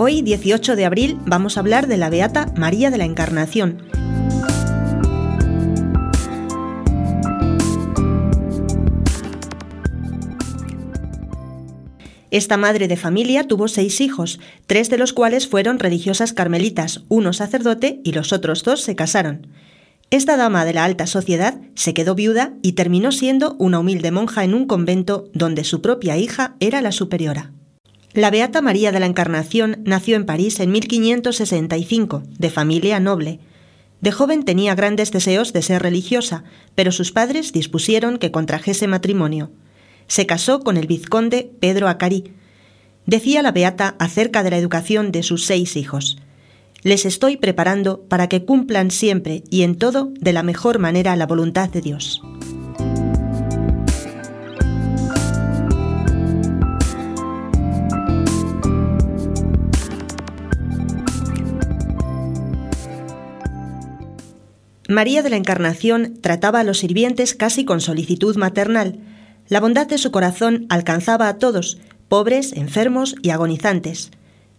Hoy, 18 de abril, vamos a hablar de la Beata María de la Encarnación. Esta madre de familia tuvo seis hijos, tres de los cuales fueron religiosas carmelitas, uno sacerdote y los otros dos se casaron. Esta dama de la alta sociedad se quedó viuda y terminó siendo una humilde monja en un convento donde su propia hija era la superiora. La Beata María de la Encarnación nació en París en 1565, de familia noble. De joven tenía grandes deseos de ser religiosa, pero sus padres dispusieron que contrajese matrimonio. Se casó con el vizconde Pedro Acarí. Decía la Beata acerca de la educación de sus seis hijos. Les estoy preparando para que cumplan siempre y en todo de la mejor manera la voluntad de Dios. María de la Encarnación trataba a los sirvientes casi con solicitud maternal. La bondad de su corazón alcanzaba a todos, pobres, enfermos y agonizantes.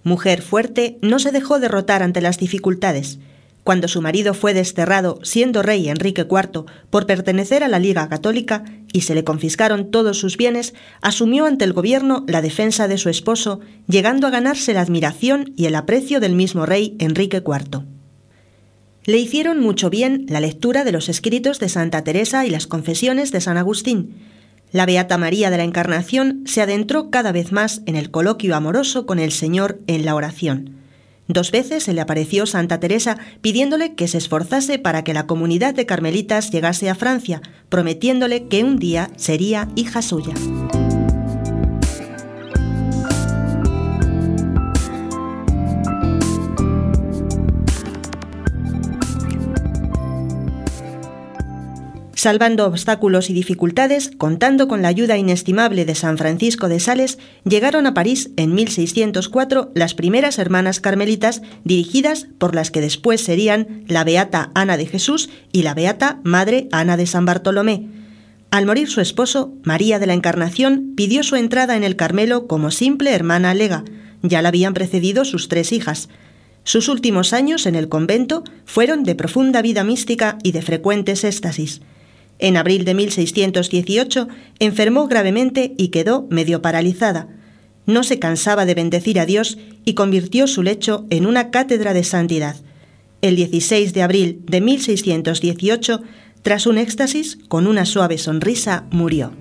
Mujer fuerte, no se dejó derrotar ante las dificultades. Cuando su marido fue desterrado, siendo rey Enrique IV, por pertenecer a la Liga Católica y se le confiscaron todos sus bienes, asumió ante el gobierno la defensa de su esposo, llegando a ganarse la admiración y el aprecio del mismo rey Enrique IV. Le hicieron mucho bien la lectura de los escritos de Santa Teresa y las confesiones de San Agustín. La Beata María de la Encarnación se adentró cada vez más en el coloquio amoroso con el Señor en la oración. Dos veces se le apareció Santa Teresa pidiéndole que se esforzase para que la comunidad de carmelitas llegase a Francia, prometiéndole que un día sería hija suya. Salvando obstáculos y dificultades, contando con la ayuda inestimable de San Francisco de Sales, llegaron a París en 1604 las primeras hermanas carmelitas dirigidas por las que después serían la Beata Ana de Jesús y la Beata Madre Ana de San Bartolomé. Al morir su esposo, María de la Encarnación pidió su entrada en el Carmelo como simple hermana lega. Ya la habían precedido sus tres hijas. Sus últimos años en el convento fueron de profunda vida mística y de frecuentes éxtasis. En abril de 1618 enfermó gravemente y quedó medio paralizada. No se cansaba de bendecir a Dios y convirtió su lecho en una cátedra de santidad. El 16 de abril de 1618, tras un éxtasis, con una suave sonrisa, murió.